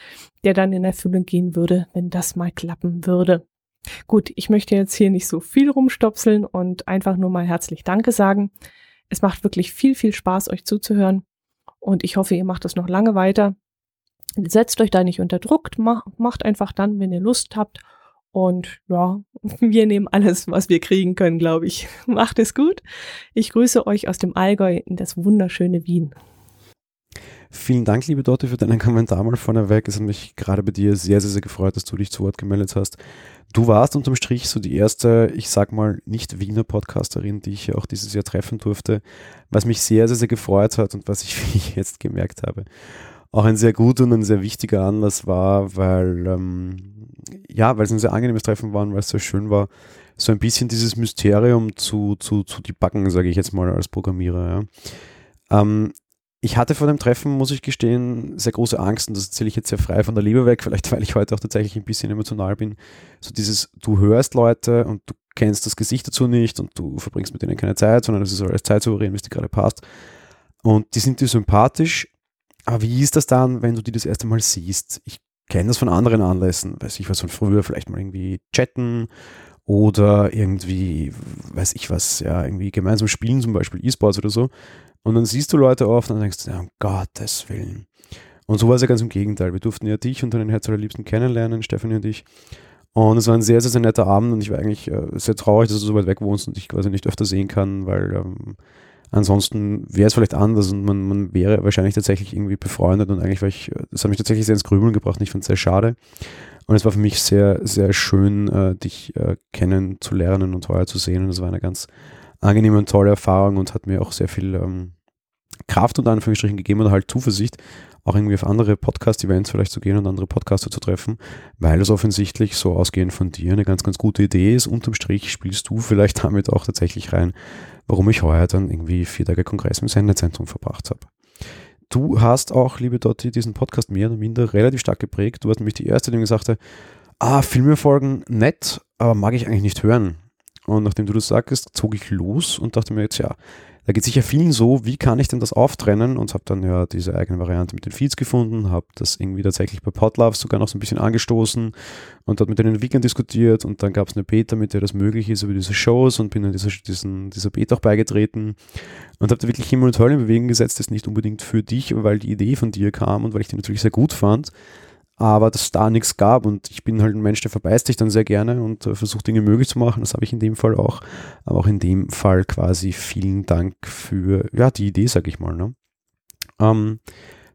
der dann in Erfüllung gehen würde, wenn das mal klappen würde. Gut, ich möchte jetzt hier nicht so viel rumstopseln und einfach nur mal herzlich Danke sagen. Es macht wirklich viel, viel Spaß, euch zuzuhören. Und ich hoffe, ihr macht das noch lange weiter. Setzt euch da nicht unter Druck, macht einfach dann, wenn ihr Lust habt. Und ja, wir nehmen alles, was wir kriegen können, glaube ich. Macht es gut. Ich grüße euch aus dem Allgäu in das wunderschöne Wien. Vielen Dank, liebe Dorte, für deinen Kommentar mal vorneweg. Es hat mich gerade bei dir sehr, sehr, sehr gefreut, dass du dich zu Wort gemeldet hast. Du warst unterm Strich so die erste, ich sag mal, nicht Wiener Podcasterin, die ich auch dieses Jahr treffen durfte, was mich sehr, sehr, sehr gefreut hat und was ich jetzt gemerkt habe, auch ein sehr guter und ein sehr wichtiger Anlass war, weil, ähm, ja, weil es ein sehr angenehmes Treffen war und weil es sehr schön war, so ein bisschen dieses Mysterium zu, zu, zu debuggen, sage ich jetzt mal als Programmierer. Ja. Ähm, ich hatte vor dem Treffen, muss ich gestehen, sehr große Angst und das erzähle ich jetzt sehr frei von der Liebe weg, vielleicht weil ich heute auch tatsächlich ein bisschen emotional bin. So dieses, du hörst Leute und du kennst das Gesicht dazu nicht und du verbringst mit denen keine Zeit, sondern es ist alles Zeit zeitsouverän, wie es dir gerade passt. Und die sind dir sympathisch, aber wie ist das dann, wenn du die das erste Mal siehst? Ich kenne das von anderen Anlässen, weiß ich was von früher, vielleicht mal irgendwie chatten oder irgendwie, weiß ich was, ja, irgendwie gemeinsam spielen, zum Beispiel E-Sports oder so. Und dann siehst du Leute oft und denkst, ja, um Gottes Willen. Und so war es ja ganz im Gegenteil. Wir durften ja dich und deinen Herz allerliebsten kennenlernen, Stefanie und ich. Und es war ein sehr, sehr, sehr netter Abend und ich war eigentlich äh, sehr traurig, dass du so weit weg wohnst und ich quasi nicht öfter sehen kann, weil ähm, ansonsten wäre es vielleicht anders und man, man wäre wahrscheinlich tatsächlich irgendwie befreundet und eigentlich war ich, das hat mich tatsächlich sehr ins Grübeln gebracht und ich fand es sehr schade. Und es war für mich sehr, sehr schön, äh, dich äh, kennenzulernen und heuer zu sehen und es war eine ganz angenehme und tolle Erfahrung und hat mir auch sehr viel ähm, Kraft und Anführungsstrichen gegeben oder halt Zuversicht, auch irgendwie auf andere Podcast-Events vielleicht zu gehen und andere Podcaster zu treffen, weil es offensichtlich so ausgehend von dir eine ganz, ganz gute Idee ist. Unterm Strich spielst du vielleicht damit auch tatsächlich rein, warum ich heuer dann irgendwie vier Tage Kongress im Sendezentrum verbracht habe. Du hast auch, liebe Dotti, diesen Podcast mehr oder minder relativ stark geprägt. Du warst nämlich die Erste, die mir hat, ah, Filmefolgen nett, aber mag ich eigentlich nicht hören. Und nachdem du das sagst, zog ich los und dachte mir jetzt, ja, da geht sicher vielen so, wie kann ich denn das auftrennen? Und habe dann ja diese eigene Variante mit den Feeds gefunden, habe das irgendwie tatsächlich bei Podlove sogar noch so ein bisschen angestoßen und dort mit den Entwicklern diskutiert und dann gab es eine Beta, mit der das möglich ist über diese Shows und bin in dieser, diesen, dieser Beta auch beigetreten und habe da wirklich Himmel und Hölle in Bewegung gesetzt, das nicht unbedingt für dich, weil die Idee von dir kam und weil ich die natürlich sehr gut fand, aber dass da nichts gab und ich bin halt ein Mensch, der verbeißt sich dann sehr gerne und äh, versucht Dinge möglich zu machen. Das habe ich in dem Fall auch. Aber auch in dem Fall quasi vielen Dank für ja, die Idee, sag ich mal. Ne? Ähm,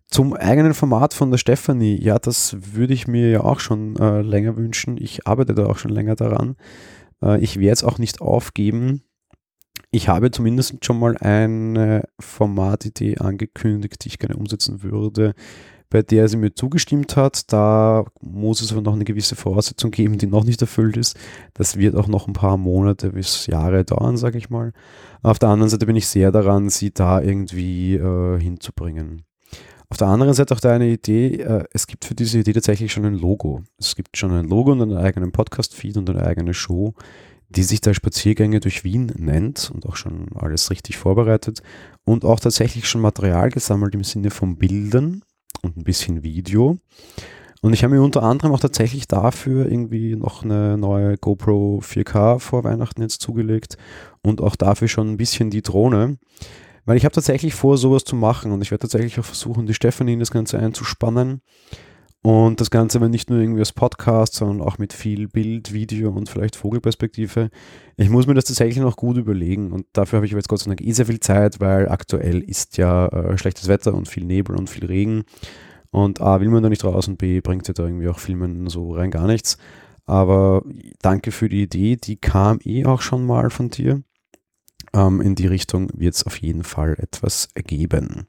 zum eigenen Format von der Stefanie, ja, das würde ich mir ja auch schon äh, länger wünschen. Ich arbeite da auch schon länger daran. Äh, ich werde es auch nicht aufgeben. Ich habe zumindest schon mal eine Formatidee angekündigt, die ich gerne umsetzen würde bei der sie mir zugestimmt hat. Da muss es aber noch eine gewisse Voraussetzung geben, die noch nicht erfüllt ist. Das wird auch noch ein paar Monate bis Jahre dauern, sage ich mal. Auf der anderen Seite bin ich sehr daran, sie da irgendwie äh, hinzubringen. Auf der anderen Seite auch da eine Idee, äh, es gibt für diese Idee tatsächlich schon ein Logo. Es gibt schon ein Logo und einen eigenen Podcast-Feed und eine eigene Show, die sich da Spaziergänge durch Wien nennt und auch schon alles richtig vorbereitet und auch tatsächlich schon Material gesammelt im Sinne von Bildern und ein bisschen Video. Und ich habe mir unter anderem auch tatsächlich dafür irgendwie noch eine neue GoPro 4K vor Weihnachten jetzt zugelegt und auch dafür schon ein bisschen die Drohne. Weil ich habe tatsächlich vor, sowas zu machen und ich werde tatsächlich auch versuchen, die Stefanie in das Ganze einzuspannen. Und das Ganze aber nicht nur irgendwie als Podcast, sondern auch mit viel Bild, Video und vielleicht Vogelperspektive. Ich muss mir das tatsächlich noch gut überlegen und dafür habe ich jetzt Gott sei Dank eh sehr viel Zeit, weil aktuell ist ja äh, schlechtes Wetter und viel Nebel und viel Regen. Und A, will man da nicht raus und B, bringt ja da irgendwie auch Filmen so rein gar nichts. Aber danke für die Idee, die kam eh auch schon mal von dir. Ähm, in die Richtung wird es auf jeden Fall etwas ergeben.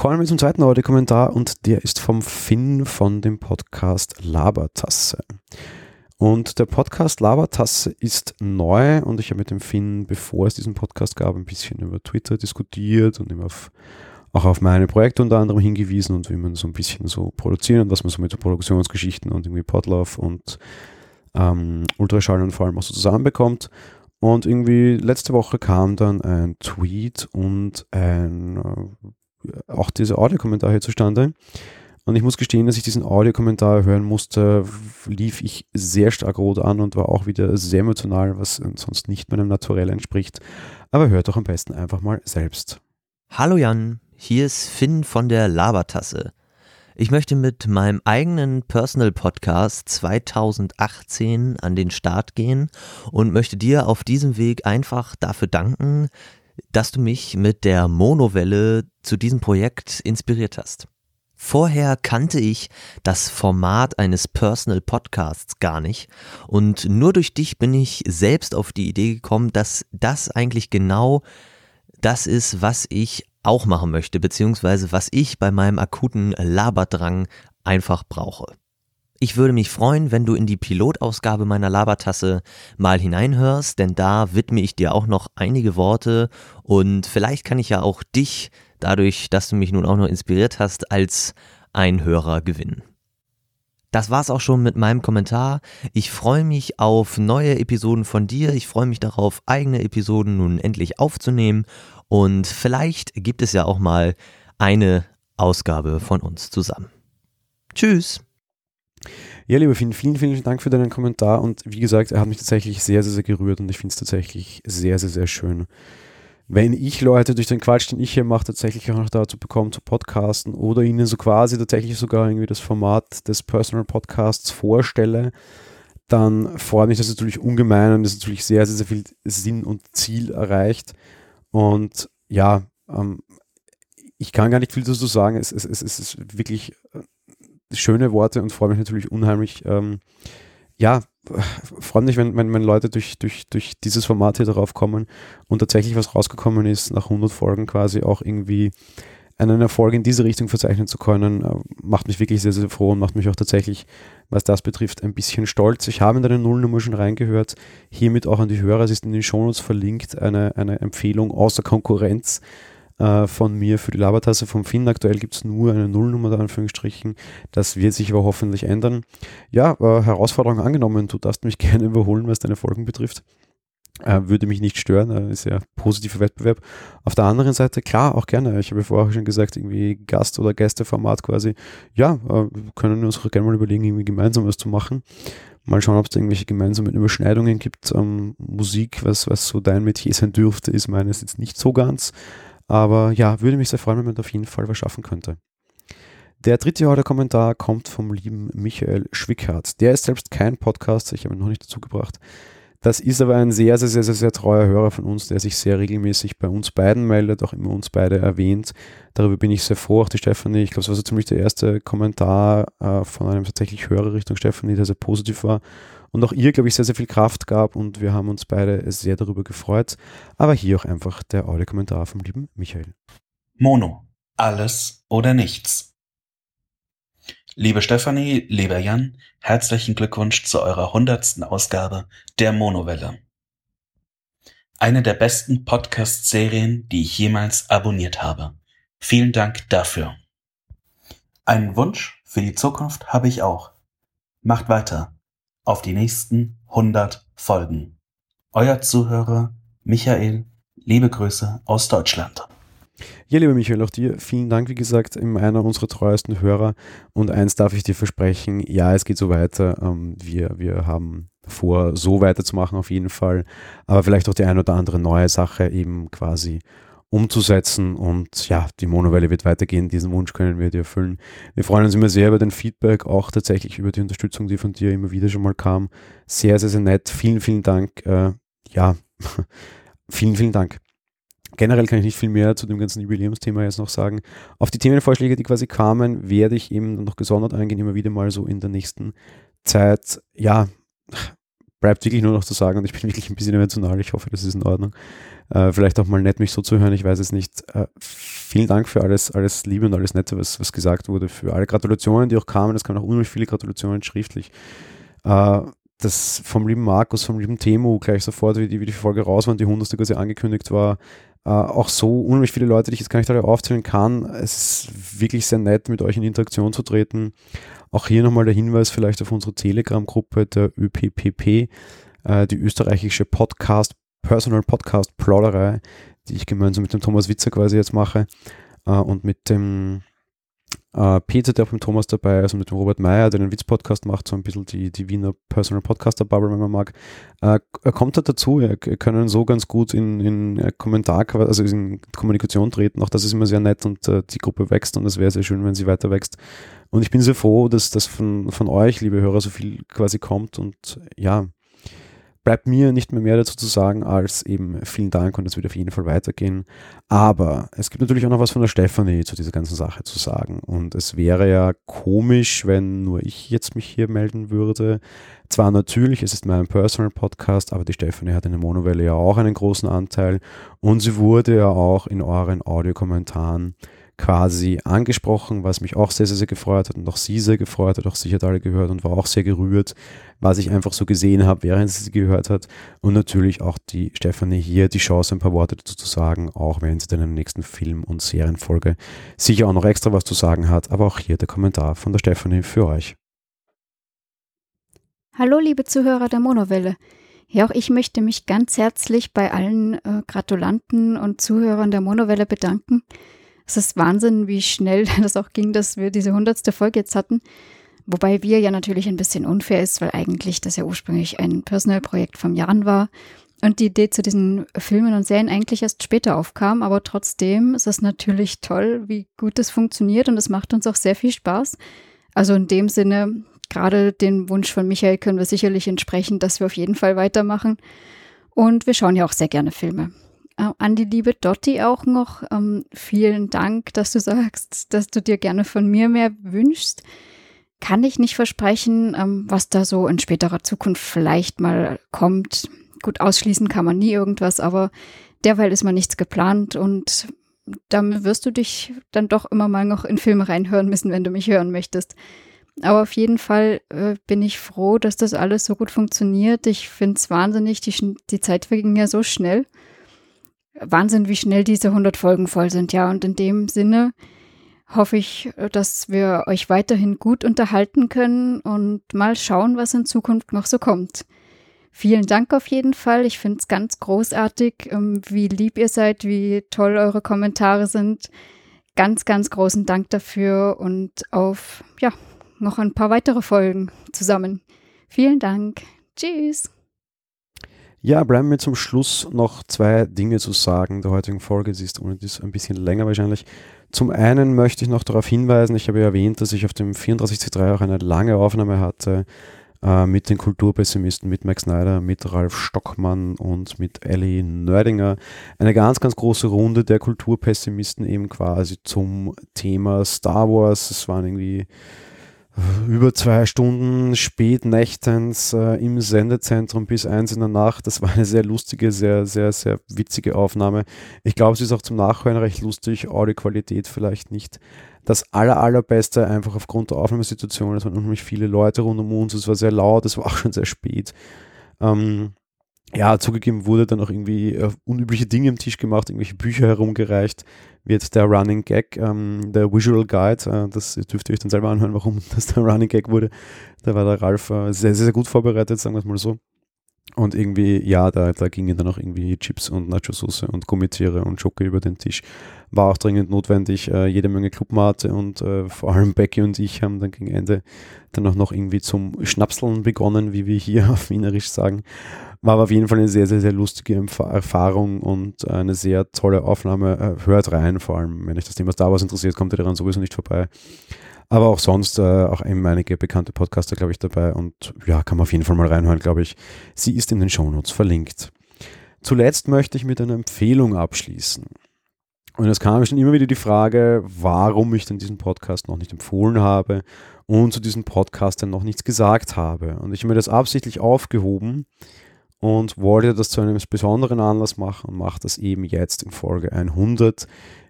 Kommen wir zum zweiten Audiokommentar und der ist vom Finn von dem Podcast Labertasse. Und der Podcast Labertasse ist neu und ich habe mit dem Finn, bevor es diesen Podcast gab, ein bisschen über Twitter diskutiert und ihm auf, auch auf meine Projekte unter anderem hingewiesen und wie man so ein bisschen so produzieren und was man so mit Produktionsgeschichten und irgendwie Podlove und ähm, Ultraschall und vor allem auch so zusammenbekommt. Und irgendwie letzte Woche kam dann ein Tweet und ein äh, auch dieser Audiokommentar hier zustande. Und ich muss gestehen, dass ich diesen Audiokommentar hören musste, lief ich sehr stark rot an und war auch wieder sehr emotional, was sonst nicht meinem Naturell entspricht. Aber hört doch am besten einfach mal selbst. Hallo Jan, hier ist Finn von der Labertasse. Ich möchte mit meinem eigenen Personal Podcast 2018 an den Start gehen und möchte dir auf diesem Weg einfach dafür danken, dass du mich mit der Monowelle zu diesem Projekt inspiriert hast. Vorher kannte ich das Format eines Personal Podcasts gar nicht und nur durch dich bin ich selbst auf die Idee gekommen, dass das eigentlich genau das ist, was ich auch machen möchte, beziehungsweise was ich bei meinem akuten Laberdrang einfach brauche. Ich würde mich freuen, wenn du in die Pilotausgabe meiner Labertasse mal hineinhörst, denn da widme ich dir auch noch einige Worte und vielleicht kann ich ja auch dich, dadurch, dass du mich nun auch noch inspiriert hast, als ein Hörer gewinnen. Das war's auch schon mit meinem Kommentar. Ich freue mich auf neue Episoden von dir. Ich freue mich darauf, eigene Episoden nun endlich aufzunehmen. Und vielleicht gibt es ja auch mal eine Ausgabe von uns zusammen. Tschüss. Ja, lieber Finn, vielen, vielen Dank für deinen Kommentar und wie gesagt, er hat mich tatsächlich sehr, sehr, sehr gerührt und ich finde es tatsächlich sehr, sehr, sehr schön. Wenn ich Leute durch den Quatsch, den ich hier mache, tatsächlich auch noch dazu bekomme, zu podcasten oder ihnen so quasi tatsächlich sogar irgendwie das Format des Personal Podcasts vorstelle, dann freut mich das natürlich ungemein und ist natürlich sehr, sehr, sehr viel Sinn und Ziel erreicht. Und ja, ähm, ich kann gar nicht viel dazu sagen. Es, es, es, es ist wirklich äh, schöne Worte und freue mich natürlich unheimlich. Ähm, ja, freue mich, wenn, wenn, wenn Leute durch, durch, durch dieses Format hier darauf kommen und tatsächlich was rausgekommen ist, nach 100 Folgen quasi auch irgendwie einen Erfolg in diese Richtung verzeichnen zu können, äh, macht mich wirklich sehr, sehr froh und macht mich auch tatsächlich, was das betrifft, ein bisschen stolz. Ich habe in deine Nullnummer schon reingehört, hiermit auch an die Hörer, es ist in den Shownotes verlinkt, eine, eine Empfehlung außer Konkurrenz äh, von mir für die Labertasse vom Finn. Aktuell gibt es nur eine Nullnummer, da Anführungsstrichen. Das wird sich aber hoffentlich ändern. Ja, äh, Herausforderung angenommen. Du darfst mich gerne überholen, was deine Folgen betrifft. Äh, würde mich nicht stören, äh, ist ja positiver Wettbewerb. Auf der anderen Seite, klar, auch gerne. Ich habe vorher schon gesagt, irgendwie Gast- oder Gästeformat quasi. Ja, können wir uns auch gerne mal überlegen, irgendwie gemeinsam was zu machen. Mal schauen, ob es irgendwelche gemeinsamen Überschneidungen gibt. Ähm, Musik, was, was so dein Metier sein dürfte, ist meines jetzt nicht so ganz. Aber ja, würde mich sehr freuen, wenn man auf jeden Fall was schaffen könnte. Der dritte Order-Kommentar kommt vom lieben Michael Schwickhardt. Der ist selbst kein Podcaster, ich habe ihn noch nicht dazu gebracht. Das ist aber ein sehr, sehr, sehr, sehr, sehr treuer Hörer von uns, der sich sehr regelmäßig bei uns beiden meldet, auch immer uns beide erwähnt. Darüber bin ich sehr froh. Auch die Stefanie, ich glaube, es war so ziemlich der erste Kommentar äh, von einem tatsächlich Hörer Richtung Stefanie, der sehr positiv war und auch ihr, glaube ich, sehr, sehr viel Kraft gab und wir haben uns beide sehr darüber gefreut. Aber hier auch einfach der Audiokommentar vom lieben Michael. Mono. Alles oder nichts. Liebe Stefanie, lieber Jan, herzlichen Glückwunsch zu eurer hundertsten Ausgabe der Monowelle. Eine der besten Podcast-Serien, die ich jemals abonniert habe. Vielen Dank dafür. Einen Wunsch für die Zukunft habe ich auch. Macht weiter auf die nächsten 100 Folgen. Euer Zuhörer Michael, liebe Grüße aus Deutschland. Ja, lieber Michael, auch dir vielen Dank, wie gesagt, einer unserer treuesten Hörer. Und eins darf ich dir versprechen, ja, es geht so weiter. Ähm, wir, wir haben vor, so weiterzumachen auf jeden Fall. Aber vielleicht auch die ein oder andere neue Sache eben quasi umzusetzen. Und ja, die Monowelle wird weitergehen. Diesen Wunsch können wir dir erfüllen. Wir freuen uns immer sehr über den Feedback, auch tatsächlich über die Unterstützung, die von dir immer wieder schon mal kam. Sehr, sehr, sehr nett. Vielen, vielen Dank. Äh, ja, vielen, vielen Dank. Generell kann ich nicht viel mehr zu dem ganzen Jubiläumsthema jetzt noch sagen. Auf die Themenvorschläge, die quasi kamen, werde ich eben noch gesondert eingehen, immer wieder mal so in der nächsten Zeit. Ja, bleibt wirklich nur noch zu sagen und ich bin wirklich ein bisschen emotional. Ich hoffe, das ist in Ordnung. Äh, vielleicht auch mal nett, mich so zu hören, ich weiß es nicht. Äh, vielen Dank für alles, alles Liebe und alles Nette, was, was gesagt wurde, für alle Gratulationen, die auch kamen. Es kamen auch unheimlich viele Gratulationen schriftlich. Äh, das vom lieben Markus, vom lieben Temo, gleich sofort, wie die, wie die Folge raus war und die hundertste quasi angekündigt war, Uh, auch so unheimlich viele Leute, die ich jetzt gar nicht alle aufzählen kann. Es ist wirklich sehr nett, mit euch in Interaktion zu treten. Auch hier nochmal der Hinweis vielleicht auf unsere Telegram-Gruppe der ÖPPP, uh, die österreichische Podcast Personal Podcast Plauderei, die ich gemeinsam mit dem Thomas Witzer quasi jetzt mache äh, und mit dem Äh, Peter, der auch mit Thomas dabei ist und mit dem Robert Meyer, der einen Witz-Podcast macht, so ein bisschen die, die Wiener Personal Podcaster-Bubble, wenn man mag. Äh, kommt da dazu, er können so ganz gut in, in äh, Kommentar, also in Kommunikation treten. Auch das ist immer sehr nett und äh, die Gruppe wächst und es wäre sehr schön, wenn sie weiter wächst. Und ich bin sehr froh, dass das von, von euch, liebe Hörer, so viel quasi kommt und ja, bleibt mir nicht mehr mehr dazu zu sagen, als eben vielen Dank und es wird auf jeden Fall weitergehen. Aber es gibt natürlich auch noch was von der Stefanie zu dieser ganzen Sache zu sagen. Und es wäre ja komisch, wenn nur ich jetzt mich hier melden würde. Zwar natürlich, es ist mein Personal Podcast, aber die Stefanie hat in der Monowelle ja auch einen großen Anteil und sie wurde ja auch in euren Audiokommentaren quasi angesprochen, was mich auch sehr, sehr, sehr gefreut hat und auch sie sehr gefreut hat, auch sie hat alle gehört und war auch sehr gerührt, was ich einfach so gesehen habe, während sie sie gehört hat. Und natürlich auch die Stefanie hier die Chance, ein paar Worte dazu zu sagen, auch wenn sie dann der nächsten Film- und Serienfolge sicher auch noch extra was zu sagen hat. Aber auch hier der Kommentar von der Stefanie für euch. Hallo, liebe Zuhörer der Monowelle. Ja, auch ich möchte mich ganz herzlich bei allen äh, Gratulanten und Zuhörern der Monowelle bedanken. Es ist Wahnsinn, wie schnell das auch ging, dass wir diese hundertste Folge jetzt hatten. Wobei wir ja natürlich ein bisschen unfair ist, weil eigentlich das ja ursprünglich ein Personal-Projekt vom Jan war und die Idee zu diesen Filmen und Serien eigentlich erst später aufkam. Aber trotzdem ist es natürlich toll, wie gut das funktioniert und es macht uns auch sehr viel Spaß. Also in dem Sinne, gerade den Wunsch von Michael können wir sicherlich entsprechen, dass wir auf jeden Fall weitermachen. Und wir schauen ja auch sehr gerne Filme. An die liebe Dotti auch noch. Ähm, vielen Dank, dass du sagst, dass du dir gerne von mir mehr wünschst. Kann ich nicht versprechen, ähm, was da so in späterer Zukunft vielleicht mal kommt. Gut, ausschließen kann man nie irgendwas, aber derweil ist mal nichts geplant und damit wirst du dich dann doch immer mal noch in Filme reinhören müssen, wenn du mich hören möchtest. Aber auf jeden Fall äh, bin ich froh, dass das alles so gut funktioniert. Ich finde es wahnsinnig, die, die Zeit verging ja so schnell. Wahnsinn, wie schnell diese 100 Folgen voll sind, ja. Und in dem Sinne hoffe ich, dass wir euch weiterhin gut unterhalten können und mal schauen, was in Zukunft noch so kommt. Vielen Dank auf jeden Fall. Ich finde es ganz großartig, ähm, wie lieb ihr seid, wie toll eure Kommentare sind. Ganz, ganz großen Dank dafür und auf, ja, noch ein paar weitere Folgen zusammen. Vielen Dank. Tschüss. Ja, bleiben wir zum Schluss noch zwei Dinge zu sagen der heutigen Folge. Sie ist ohne dies ein bisschen länger wahrscheinlich. Zum einen möchte ich noch darauf hinweisen, ich habe ja erwähnt, dass ich auf dem 34C3 auch eine lange Aufnahme hatte äh, mit den Kulturpessimisten, mit Max Snyder, mit Ralf Stockmann und mit Ellie Nördinger. Eine ganz, ganz große Runde der Kulturpessimisten eben quasi zum Thema Star Wars. Es waren irgendwie über zwei Stunden spätnächtens äh, im Sendezentrum bis eins in der Nacht. Das war eine sehr lustige, sehr, sehr, sehr witzige Aufnahme. Ich glaube, es ist auch zum Nachhören recht lustig. Audioqualität vielleicht nicht das aller, allerbeste, einfach aufgrund der Aufnahmesituation. Es waren unheimlich viele Leute rund um uns. Es war sehr laut, es war auch schon sehr spät. Ähm, ja, zugegeben wurde dann auch irgendwie äh, unübliche Dinge am Tisch gemacht, irgendwelche Bücher herumgereicht, wird der Running Gag, ähm, der Visual Guide, äh, das dürft ihr euch dann selber anhören, warum das der Running Gag wurde. Da war der Ralf äh, sehr, sehr, sehr gut vorbereitet, sagen wir es mal so. Und irgendwie, ja, da, da gingen dann auch irgendwie Chips und Nacho-Soße und Gummitiere und Schoki über den Tisch. War auch dringend notwendig, äh, jede Menge Clubmate und äh, vor allem Becky und ich haben dann gegen Ende dann auch noch irgendwie zum Schnapseln begonnen, wie wir hier auf Wienerisch sagen. War aber auf jeden Fall eine sehr, sehr, sehr lustige Erfahrung und eine sehr tolle Aufnahme. Äh, hört rein, vor allem, wenn euch das Thema Star Wars interessiert, kommt ihr daran sowieso nicht vorbei. Aber auch sonst äh, auch eben einige bekannte Podcaster, glaube ich, dabei. Und ja, kann man auf jeden Fall mal reinhören, glaube ich. Sie ist in den Shownotes verlinkt. Zuletzt möchte ich mit einer Empfehlung abschließen. Und es kam schon immer wieder die Frage, warum ich denn diesen Podcast noch nicht empfohlen habe und zu diesem Podcast dann noch nichts gesagt habe. Und ich habe mir das absichtlich aufgehoben, und wollte das zu einem besonderen Anlass machen und mache das eben jetzt in Folge 100.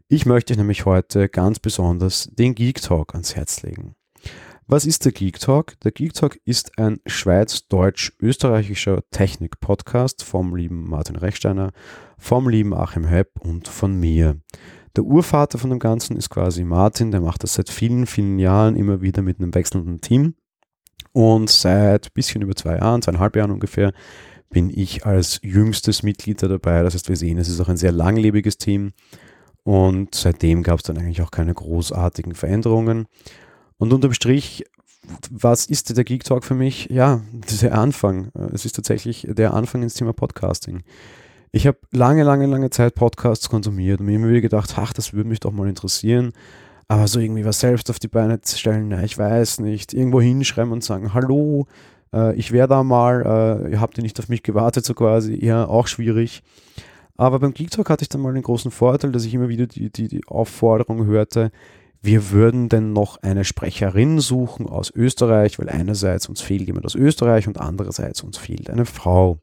Ich möchte nämlich heute ganz besonders den Geek Talk ans Herz legen. Was ist der Geek Talk? Der Geek Talk ist ein schweiz-deutsch-österreichischer Technik-Podcast vom lieben Martin Rechsteiner, vom lieben Achim Hepp und von mir. Der Urvater von dem Ganzen ist quasi Martin, der macht das seit vielen, vielen Jahren immer wieder mit einem wechselnden Team. Und seit bisschen über zwei Jahren, zweieinhalb Jahren ungefähr, bin ich als jüngstes Mitglied da dabei. Das heißt, wir sehen, es ist auch ein sehr langlebiges Team. Und seitdem gab es dann eigentlich auch keine großartigen Veränderungen. Und unterm Strich, was ist der Geek Talk für mich? Ja, der Anfang. Es ist tatsächlich der Anfang ins Thema Podcasting. Ich habe lange, lange, lange Zeit Podcasts konsumiert und mir immer wieder gedacht, ach, das würde mich doch mal interessieren. Aber so irgendwie was selbst auf die Beine stellen, na, ich weiß nicht. Irgendwo hinschreiben und sagen, hallo, äh, ich wäre da mal, äh, ihr habt ja nicht auf mich gewartet, so quasi, ja, auch schwierig. Aber beim Geek Talk hatte ich dann mal den großen Vorteil, dass ich immer wieder die, die, die Aufforderung hörte, wir würden denn noch eine Sprecherin suchen aus Österreich, weil einerseits uns fehlt jemand aus Österreich und andererseits uns fehlt eine Frau.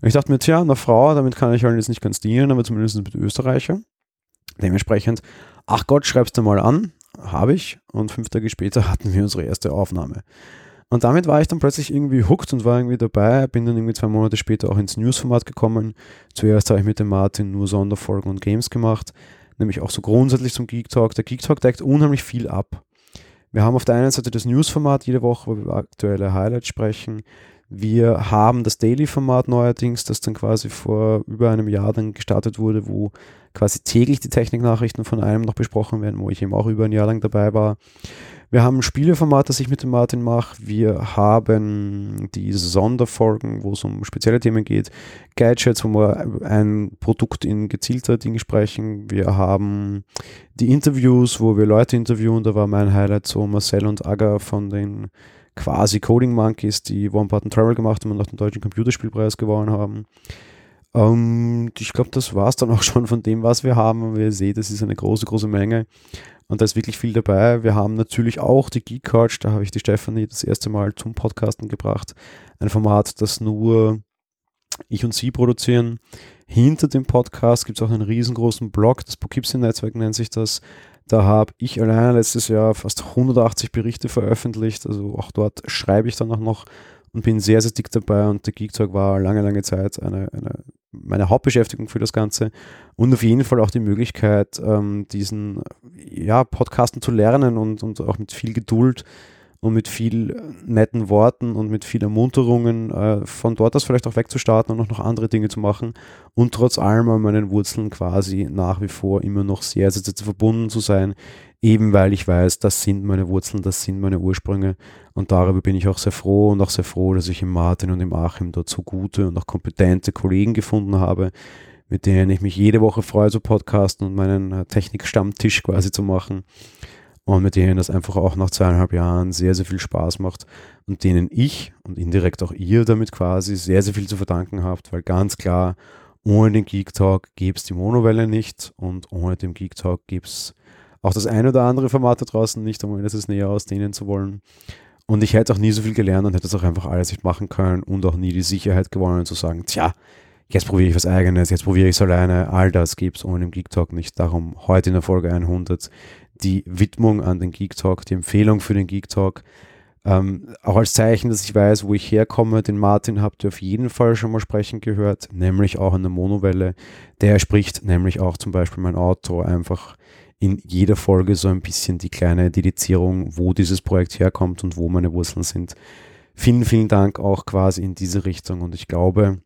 Und ich dachte mir, tja, eine Frau, damit kann ich halt jetzt nicht ganz dienen, aber zumindest mit Österreicher. Dementsprechend, ach Gott, schreibst du mal an, habe ich. Und fünf Tage später hatten wir unsere erste Aufnahme. Und damit war ich dann plötzlich irgendwie hooked und war irgendwie dabei. Bin dann irgendwie zwei Monate später auch ins News-Format gekommen. Zuerst habe ich mit dem Martin nur Sonderfolgen und Games gemacht, nämlich auch so grundsätzlich zum Geek Talk. Der Geek Talk deckt unheimlich viel ab. Wir haben auf der einen Seite das News-Format jede Woche, wo wir über aktuelle Highlights sprechen. Wir haben das Daily-Format neuerdings, das dann quasi vor über einem Jahr dann gestartet wurde, wo quasi täglich die Techniknachrichten von einem noch besprochen werden, wo ich eben auch über ein Jahr lang dabei war. Wir haben ein Spieleformat, das ich mit dem Martin mache. Wir haben die Sonderfolgen, wo es um spezielle Themen geht. Gadgets, wo wir ein Produkt in gezielter Dinge sprechen. Wir haben die Interviews, wo wir Leute interviewen. Da war mein Highlight so Marcel und Aga von den quasi Coding Monkeys, die One Button Travel gemacht haben und auch den deutschen Computerspielpreis gewonnen haben. Ähm, ich glaube, das war es dann auch schon von dem, was wir haben. Und ihr seht, das ist eine große, große Menge. Und da ist wirklich viel dabei. Wir haben natürlich auch die Geek Couch, da habe ich die Stefanie das erste Mal zum Podcasten gebracht. Ein Format, das nur ich und sie produzieren. Hinter dem Podcast gibt es auch einen riesengroßen Blog, das Poughkeepsie-Netzwerk nennt sich das. Da habe ich alleine letztes Jahr fast 180 Berichte veröffentlicht. Also auch dort schreibe ich dann auch noch und bin sehr, sehr dick dabei. Und der Geek Talk war lange, lange Zeit eine, eine, meine Hauptbeschäftigung für das Ganze. Und auf jeden Fall auch die Möglichkeit, ähm, diesen ja, Podcasten zu lernen und, und auch mit viel Geduld und mit viel netten Worten und mit viel Ermunterungen äh, von dort aus vielleicht auch wegzustarten und auch noch andere Dinge zu machen und trotz allem an meinen Wurzeln quasi nach wie vor immer noch sehr, sehr, sehr verbunden zu sein, eben weil ich weiß, das sind meine Wurzeln, das sind meine Ursprünge und darüber bin ich auch sehr froh und auch sehr froh, dass ich im Martin und im Achim dort so gute und auch kompetente Kollegen gefunden habe, mit denen ich mich jede Woche freue zu podcasten und meinen äh, Technikstammtisch quasi zu machen und mit denen das einfach auch nach zweieinhalb Jahren sehr, sehr viel Spaß macht und denen ich und indirekt auch ihr damit quasi sehr, sehr viel zu verdanken habt, weil ganz klar, ohne den Geek Talk gäbe es die Monowelle nicht und ohne den Geek Talk gäbe es auch das ein oder andere Format da draußen nicht, um es näher ausdehnen zu wollen. Und ich hätte auch nie so viel gelernt und hätte es auch einfach alles nicht machen können und auch nie die Sicherheit gewonnen zu sagen, tja, jetzt probiere ich was eigenes, jetzt probiere ich es alleine, all das gibt es ohne den Geek Talk nicht. Darum heute in der Folge 100 die Widmung an den Geek Talk, die Empfehlung für den Geek Talk. Ähm, auch als Zeichen, dass ich weiß, wo ich herkomme. Den Martin habt ihr auf jeden Fall schon mal sprechen gehört, nämlich auch in der Monowelle. Der spricht nämlich auch zum Beispiel mein Auto einfach in jeder Folge so ein bisschen die kleine Dedizierung, wo dieses Projekt herkommt und wo meine Wurzeln sind. Vielen, vielen Dank auch quasi in diese Richtung und ich glaube,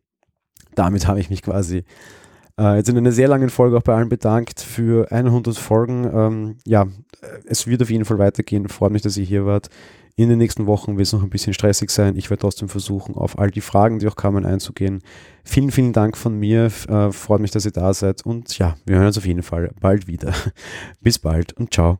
damit habe ich mich quasi äh, jetzt in einer sehr langen Folge auch bei allen bedankt für 100 Folgen. Ähm, ja, es wird auf jeden Fall weitergehen. Freut mich, dass ihr hier wart. In den nächsten Wochen wird es noch ein bisschen stressig sein. Ich werde trotzdem versuchen, auf all die Fragen, die auch kamen, einzugehen. Vielen, vielen Dank von mir. Äh, freut mich, dass ihr da seid. Und ja, wir hören uns auf jeden Fall bald wieder. Bis bald und ciao.